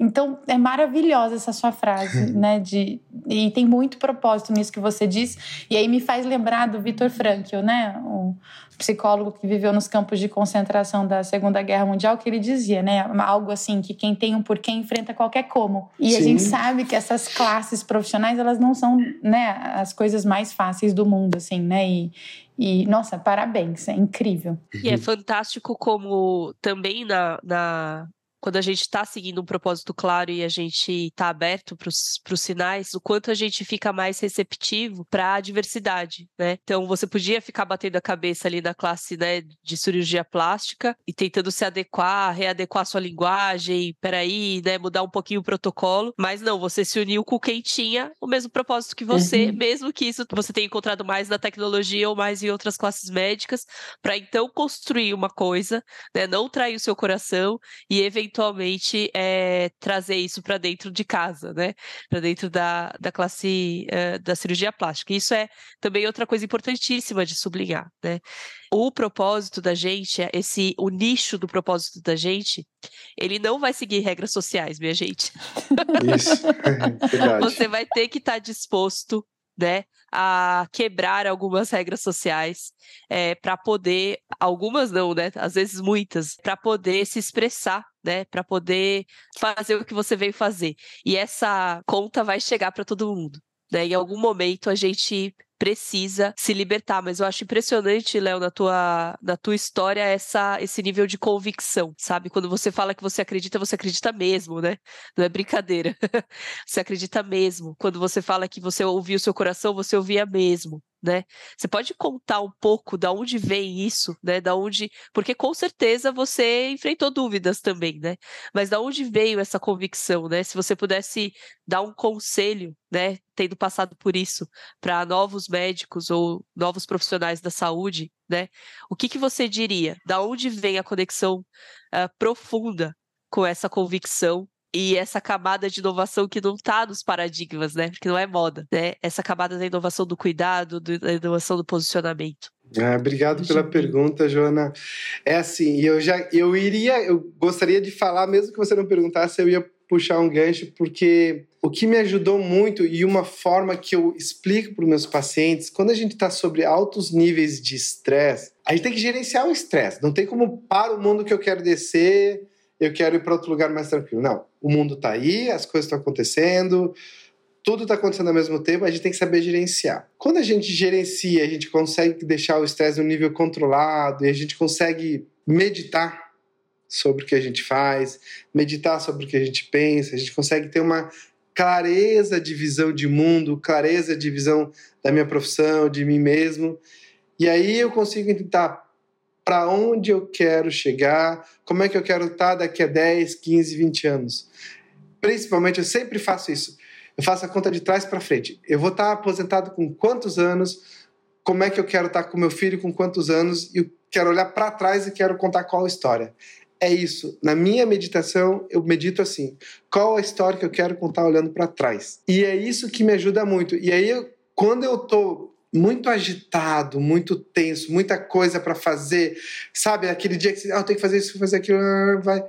Então, é maravilhosa essa sua frase, né? De, e tem muito propósito nisso que você disse. E aí me faz lembrar do Viktor Frankl, né? O psicólogo que viveu nos campos de concentração da Segunda Guerra Mundial, que ele dizia, né? Algo assim, que quem tem um porquê enfrenta qualquer como. E Sim. a gente sabe que essas classes profissionais, elas não são, né? As coisas mais fáceis do mundo, assim, né? E, e, nossa, parabéns, é incrível. E é fantástico como também na, na quando a gente está seguindo um propósito claro e a gente está aberto para os sinais, o quanto a gente fica mais receptivo para a diversidade, né? Então você podia ficar batendo a cabeça ali na classe né, de cirurgia plástica e tentando se adequar, readequar sua linguagem, peraí, né, mudar um pouquinho o protocolo, mas não, você se uniu com quem tinha o mesmo propósito que você, uhum. mesmo que isso você tenha encontrado mais na tecnologia ou mais em outras classes médicas, para então construir uma coisa, né, não trair o seu coração e eventualmente eventualmente é, trazer isso para dentro de casa, né? Para dentro da, da classe uh, da cirurgia plástica. Isso é também outra coisa importantíssima de sublinhar, né? O propósito da gente, esse o nicho do propósito da gente, ele não vai seguir regras sociais, minha gente. Isso, verdade. Você vai ter que estar tá disposto né, a quebrar algumas regras sociais é, para poder, algumas não, né, às vezes muitas, para poder se expressar, né, para poder fazer o que você veio fazer. E essa conta vai chegar para todo mundo. Né? Em algum momento a gente precisa se libertar. Mas eu acho impressionante, Léo, na tua, na tua história, essa, esse nível de convicção, sabe? Quando você fala que você acredita, você acredita mesmo, né? Não é brincadeira. você acredita mesmo. Quando você fala que você ouviu o seu coração, você ouvia mesmo né? Você pode contar um pouco da onde vem isso, né? Da onde, porque com certeza você enfrentou dúvidas também, né? Mas da onde veio essa convicção, né? Se você pudesse dar um conselho, né, tendo passado por isso, para novos médicos ou novos profissionais da saúde, né? O que que você diria? Da onde vem a conexão uh, profunda com essa convicção e essa camada de inovação que não está nos paradigmas, né? Porque não é moda, né? Essa camada da inovação do cuidado, da inovação do posicionamento. Ah, obrigado pela pergunta, Joana. É assim, eu já eu iria, eu gostaria de falar, mesmo que você não perguntasse, eu ia puxar um gancho, porque o que me ajudou muito e uma forma que eu explico para os meus pacientes, quando a gente está sobre altos níveis de estresse, a gente tem que gerenciar o estresse. Não tem como para o mundo que eu quero descer eu quero ir para outro lugar mais tranquilo. Não, o mundo está aí, as coisas estão acontecendo, tudo está acontecendo ao mesmo tempo, a gente tem que saber gerenciar. Quando a gente gerencia, a gente consegue deixar o estresse no nível controlado e a gente consegue meditar sobre o que a gente faz, meditar sobre o que a gente pensa, a gente consegue ter uma clareza de visão de mundo, clareza de visão da minha profissão, de mim mesmo. E aí eu consigo tentar para onde eu quero chegar, como é que eu quero estar daqui a 10, 15, 20 anos. Principalmente, eu sempre faço isso eu faço a conta de trás para frente. Eu vou estar aposentado com quantos anos? Como é que eu quero estar com meu filho com quantos anos? E quero olhar para trás e quero contar qual história. É isso. Na minha meditação, eu medito assim: qual a história que eu quero contar olhando para trás? E é isso que me ajuda muito. E aí, quando eu tô muito agitado, muito tenso, muita coisa para fazer, sabe? Aquele dia que você, ah, eu tenho que fazer isso, fazer aquilo, vai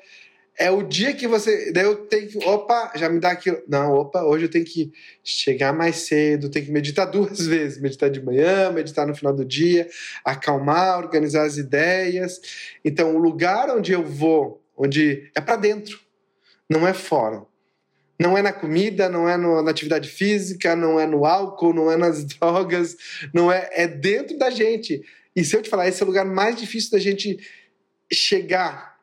é o dia que você. Daí eu tenho que. Opa, já me dá aquilo. Não, opa, hoje eu tenho que chegar mais cedo, tenho que meditar duas vezes. Meditar de manhã, meditar no final do dia, acalmar, organizar as ideias. Então, o lugar onde eu vou, onde é para dentro, não é fora. Não é na comida, não é no, na atividade física, não é no álcool, não é nas drogas, não é. É dentro da gente. E se eu te falar, esse é o lugar mais difícil da gente chegar.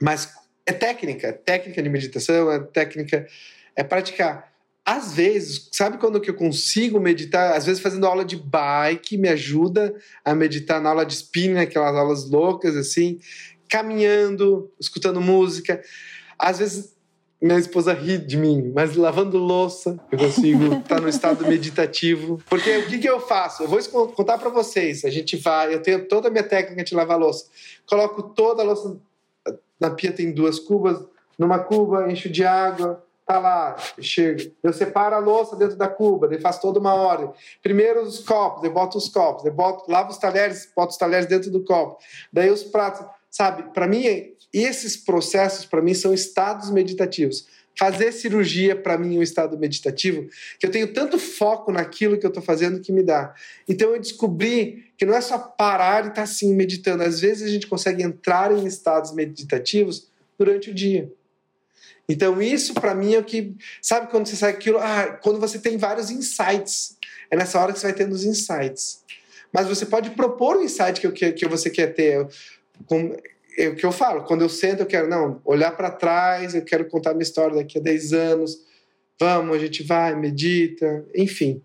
Mas é técnica, técnica de meditação, é técnica, é praticar. Às vezes, sabe quando que eu consigo meditar? Às vezes fazendo aula de bike me ajuda a meditar na aula de spinning, aquelas aulas loucas assim, caminhando, escutando música. Às vezes minha esposa ri de mim, mas lavando louça eu consigo estar no estado meditativo. Porque o que, que eu faço? Eu vou contar para vocês. A gente vai, eu tenho toda a minha técnica de lavar louça. Coloco toda a louça na pia tem duas cubas, numa cuba encho de água, tá lá, chega. Eu separo a louça dentro da cuba, daí faço toda uma ordem. Primeiro os copos, eu boto os copos, eu boto, lavo os talheres, boto os talheres dentro do copo. Daí os pratos, sabe? Para mim, esses processos para mim são estados meditativos. Fazer cirurgia, para mim, é um estado meditativo, que eu tenho tanto foco naquilo que eu estou fazendo que me dá. Então, eu descobri que não é só parar e estar tá, assim meditando. Às vezes, a gente consegue entrar em estados meditativos durante o dia. Então, isso para mim é o que. Sabe quando você sai aquilo? Ah, quando você tem vários insights. É nessa hora que você vai tendo os insights. Mas você pode propor o insight que, que você quer ter é o que eu falo, quando eu sento, eu quero, não, olhar para trás, eu quero contar minha história daqui a 10 anos, vamos, a gente vai, medita, enfim.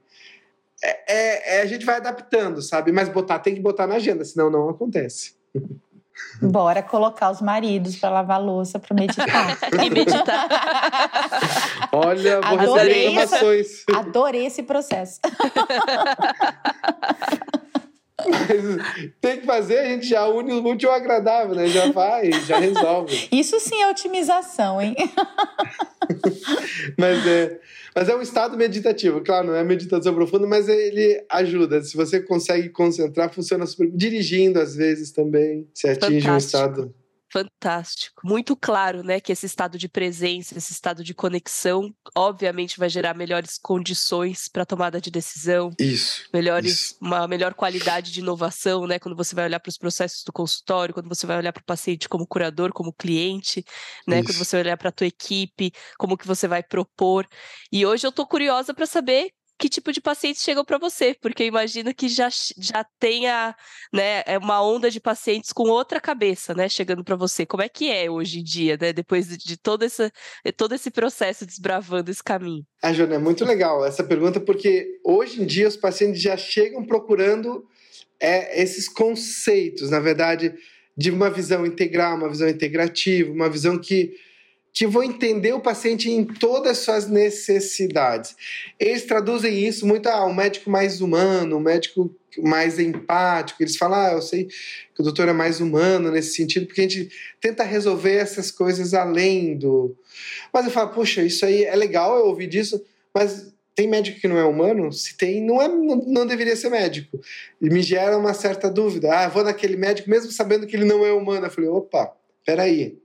É, é, é, a gente vai adaptando, sabe? Mas botar, tem que botar na agenda, senão não acontece. Bora colocar os maridos para lavar louça para meditar. e meditar. Olha, vou Adorei receber informações. Adorei esse processo. Mas tem que fazer, a gente já une o útil ao agradável, né? Já vai, já resolve. Isso sim é otimização, hein? mas, é, mas é um estado meditativo, claro, não é meditação profunda, mas ele ajuda. Se você consegue concentrar, funciona super. Dirigindo, às vezes, também, se atinge Fantástico. um estado fantástico. Muito claro, né, que esse estado de presença, esse estado de conexão, obviamente vai gerar melhores condições para tomada de decisão. Isso. Melhores, isso. uma melhor qualidade de inovação, né, quando você vai olhar para os processos do consultório, quando você vai olhar para o paciente como curador, como cliente, né, isso. quando você vai olhar para a tua equipe, como que você vai propor. E hoje eu estou curiosa para saber que tipo de pacientes chegam para você, porque eu imagino que já, já tenha né, é uma onda de pacientes com outra cabeça, né, chegando para você. Como é que é hoje em dia, né, depois de, todo, esse, todo esse processo desbravando esse caminho? Ah, Jana, é muito legal essa pergunta, porque hoje em dia os pacientes já chegam procurando é, esses conceitos, na verdade, de uma visão integral, uma visão integrativa, uma visão que que vou entender o paciente em todas as suas necessidades. Eles traduzem isso muito a ah, um médico mais humano, um médico mais empático. Eles falam, ah, eu sei que o doutor é mais humano nesse sentido, porque a gente tenta resolver essas coisas além do. Mas eu falo, puxa, isso aí é legal eu ouvir disso, mas tem médico que não é humano? Se tem, não, é, não, não deveria ser médico. E me gera uma certa dúvida. Ah, vou naquele médico mesmo sabendo que ele não é humano. Eu falei, opa, peraí.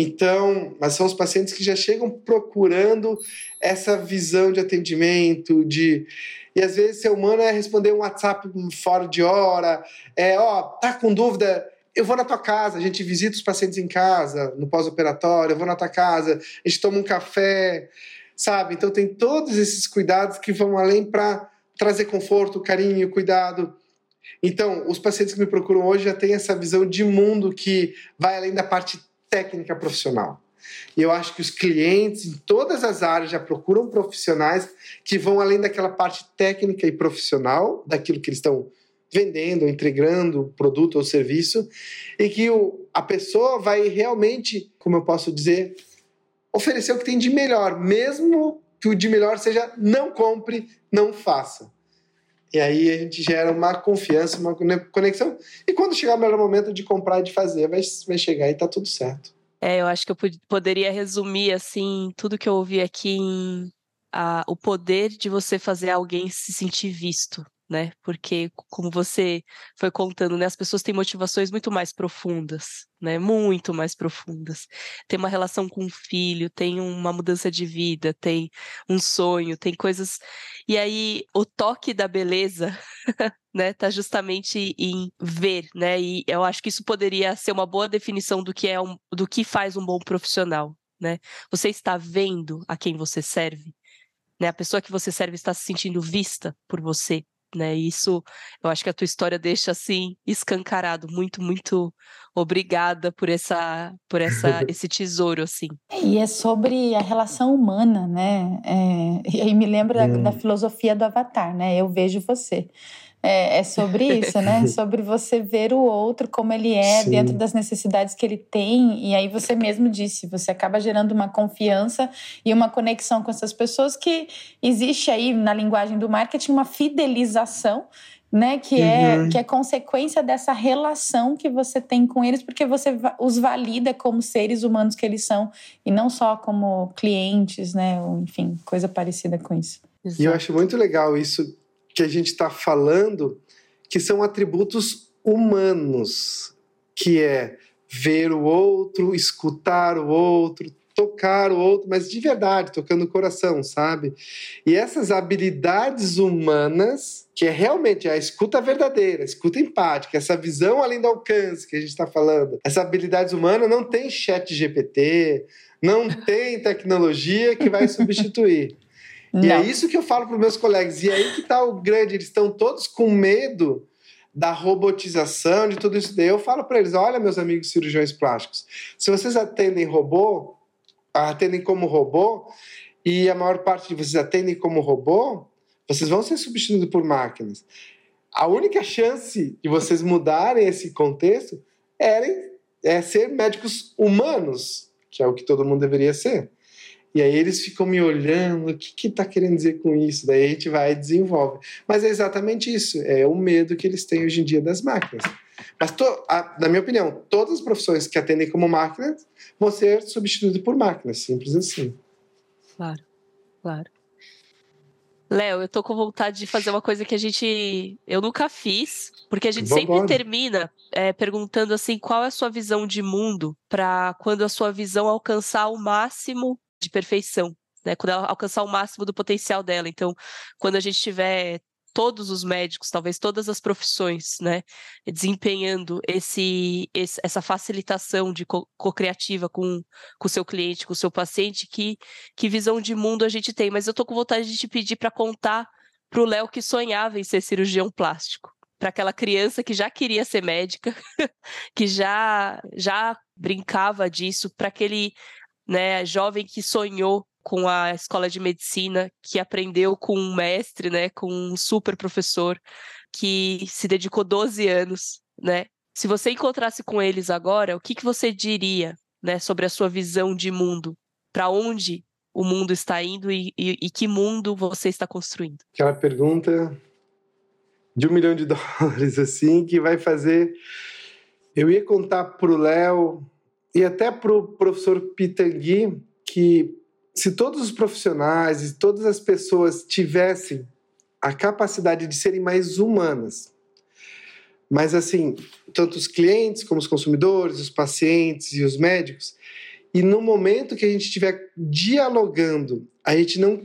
Então, mas são os pacientes que já chegam procurando essa visão de atendimento, de e às vezes ser humano é responder um WhatsApp fora de hora, é, ó, tá com dúvida, eu vou na tua casa, a gente visita os pacientes em casa, no pós-operatório, eu vou na tua casa, a gente toma um café, sabe? Então tem todos esses cuidados que vão além para trazer conforto, carinho, cuidado. Então, os pacientes que me procuram hoje já têm essa visão de mundo que vai além da parte técnica profissional. E eu acho que os clientes em todas as áreas já procuram profissionais que vão além daquela parte técnica e profissional, daquilo que eles estão vendendo, entregando produto ou serviço, e que o, a pessoa vai realmente, como eu posso dizer, oferecer o que tem de melhor, mesmo que o de melhor seja não compre, não faça. E aí a gente gera uma confiança, uma conexão. E quando chegar o melhor momento de comprar e de fazer, vai, vai chegar e tá tudo certo. É, eu acho que eu poderia resumir assim tudo que eu ouvi aqui em a, o poder de você fazer alguém se sentir visto, né? Porque, como você foi contando, né, as pessoas têm motivações muito mais profundas, né? Muito mais profundas. Tem uma relação com o filho, tem uma mudança de vida, tem um sonho, tem coisas. E aí, o toque da beleza, né, tá justamente em ver, né? E eu acho que isso poderia ser uma boa definição do que é um, do que faz um bom profissional, né? Você está vendo a quem você serve? Né? A pessoa que você serve está se sentindo vista por você, né? Isso, eu acho que a tua história deixa assim escancarado. Muito, muito obrigada por essa, por essa, esse tesouro, assim. E é sobre a relação humana, né? É, e aí me lembra hum. da filosofia do Avatar, né? Eu vejo você. É, é, sobre isso, né? sobre você ver o outro como ele é, Sim. dentro das necessidades que ele tem. E aí você mesmo disse, você acaba gerando uma confiança e uma conexão com essas pessoas que existe aí na linguagem do marketing uma fidelização. Né, que, é, uhum. é, que é consequência dessa relação que você tem com eles, porque você os valida como seres humanos que eles são, e não só como clientes, né? Ou, enfim, coisa parecida com isso. E eu acho muito legal isso que a gente está falando que são atributos humanos, que é ver o outro, escutar o outro, tocar o outro, mas de verdade, tocando o coração, sabe? E essas habilidades humanas, que é realmente a escuta verdadeira, a escuta empática, essa visão além do alcance que a gente está falando, essa habilidades humanas não tem chat GPT, não tem tecnologia que vai substituir. Não. E é isso que eu falo para os meus colegas. E aí que está o grande, eles estão todos com medo da robotização, de tudo isso. Daí eu falo para eles: olha, meus amigos cirurgiões plásticos, se vocês atendem robô, atendem como robô, e a maior parte de vocês atendem como robô, vocês vão ser substituídos por máquinas. A única chance de vocês mudarem esse contexto é, é ser médicos humanos, que é o que todo mundo deveria ser. E aí eles ficam me olhando, o que que tá querendo dizer com isso? Daí a gente vai e desenvolve. Mas é exatamente isso, é o medo que eles têm hoje em dia das máquinas. Mas, to, a, na minha opinião, todas as profissões que atendem como máquinas vão ser substituídas por máquinas, simples assim. Claro, claro. Léo, eu tô com vontade de fazer uma coisa que a gente. Eu nunca fiz, porque a gente sempre termina é, perguntando assim: qual é a sua visão de mundo para quando a sua visão alcançar o máximo de perfeição, né? Quando ela alcançar o máximo do potencial dela. Então, quando a gente tiver todos os médicos, talvez todas as profissões, né, desempenhando esse, esse essa facilitação de co-criativa com o seu cliente, com o seu paciente, que, que visão de mundo a gente tem. Mas eu tô com vontade de te pedir para contar para o Léo que sonhava em ser cirurgião plástico, para aquela criança que já queria ser médica, que já já brincava disso, para aquele né, jovem que sonhou com a escola de medicina, que aprendeu com um mestre, né, com um super professor, que se dedicou 12 anos, né? Se você encontrasse com eles agora, o que, que você diria, né, sobre a sua visão de mundo? Para onde o mundo está indo e, e, e, que mundo você está construindo? Aquela pergunta de um milhão de dólares, assim, que vai fazer. Eu ia contar para o Léo e até para o professor Pitangui que se todos os profissionais e todas as pessoas tivessem a capacidade de serem mais humanas, mas assim, tanto os clientes como os consumidores, os pacientes e os médicos, e no momento que a gente estiver dialogando, a gente não,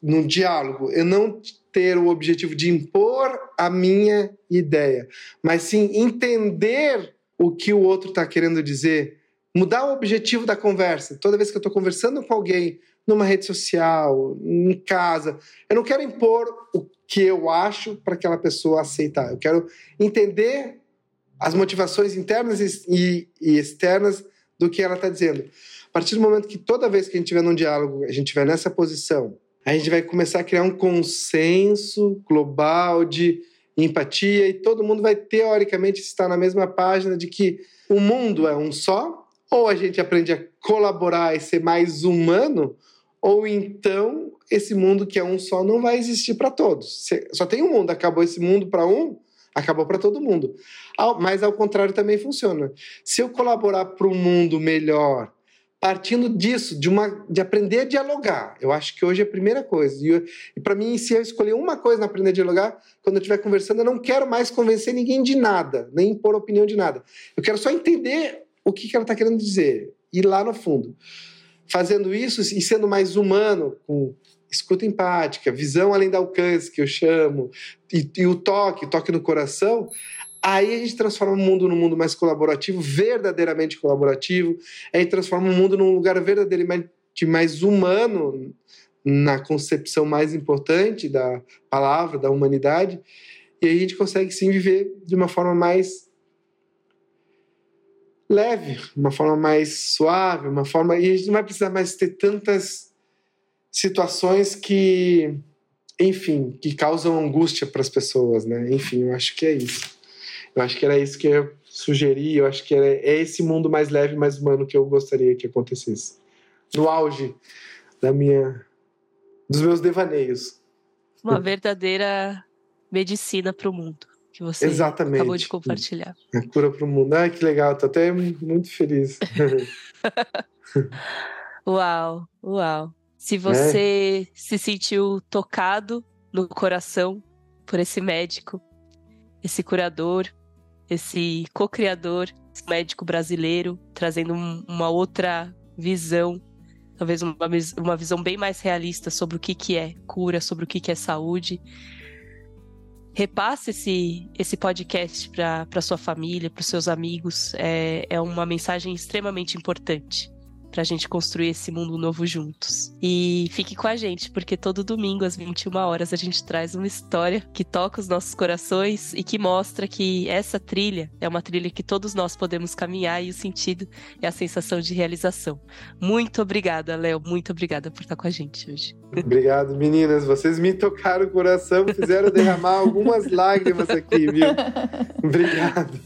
no diálogo, eu não ter o objetivo de impor a minha ideia, mas sim entender o que o outro está querendo dizer, mudar o objetivo da conversa. Toda vez que eu estou conversando com alguém numa rede social, em casa. Eu não quero impor o que eu acho para aquela pessoa aceitar. Eu quero entender as motivações internas e, e externas do que ela está dizendo. A partir do momento que toda vez que a gente estiver num diálogo, a gente estiver nessa posição, a gente vai começar a criar um consenso global de empatia e todo mundo vai teoricamente estar na mesma página de que o mundo é um só, ou a gente aprende a colaborar e ser mais humano, ou então esse mundo que é um só não vai existir para todos. Só tem um mundo, acabou esse mundo para um, acabou para todo mundo. Mas ao contrário também funciona. Se eu colaborar para um mundo melhor, partindo disso, de, uma, de aprender a dialogar, eu acho que hoje é a primeira coisa. E, e para mim, se eu escolher uma coisa na aprender a dialogar, quando eu estiver conversando, eu não quero mais convencer ninguém de nada, nem impor opinião de nada. Eu quero só entender o que, que ela está querendo dizer, ir lá no fundo fazendo isso e sendo mais humano, com escuta empática, visão além do alcance, que eu chamo, e, e o toque, toque no coração, aí a gente transforma o mundo num mundo mais colaborativo, verdadeiramente colaborativo, aí transforma o mundo num lugar verdadeiramente mais humano, na concepção mais importante da palavra, da humanidade, e aí a gente consegue sim viver de uma forma mais leve, uma forma mais suave, uma forma. E a gente não vai precisar mais ter tantas situações que, enfim, que causam angústia para as pessoas, né? Enfim, eu acho que é isso. Eu acho que era isso que eu sugeri, eu acho que era, é esse mundo mais leve, mais humano que eu gostaria que acontecesse. No auge da minha dos meus devaneios. Uma verdadeira medicina para o mundo que você Exatamente. acabou de compartilhar. A cura para o mundo. Ah, que legal, tô até muito feliz. uau, uau. Se você é. se sentiu tocado no coração por esse médico, esse curador, esse co-criador, esse médico brasileiro, trazendo uma outra visão, talvez uma, uma visão bem mais realista sobre o que, que é cura, sobre o que, que é saúde repasse esse, esse podcast para sua família, para os seus amigos. É, é uma mensagem extremamente importante para a gente construir esse mundo novo juntos. E fique com a gente, porque todo domingo às 21 horas a gente traz uma história que toca os nossos corações e que mostra que essa trilha é uma trilha que todos nós podemos caminhar e o sentido é a sensação de realização. Muito obrigada, Léo, muito obrigada por estar com a gente hoje. Obrigado, meninas. Vocês me tocaram o coração, fizeram derramar algumas lágrimas aqui, viu? Obrigado.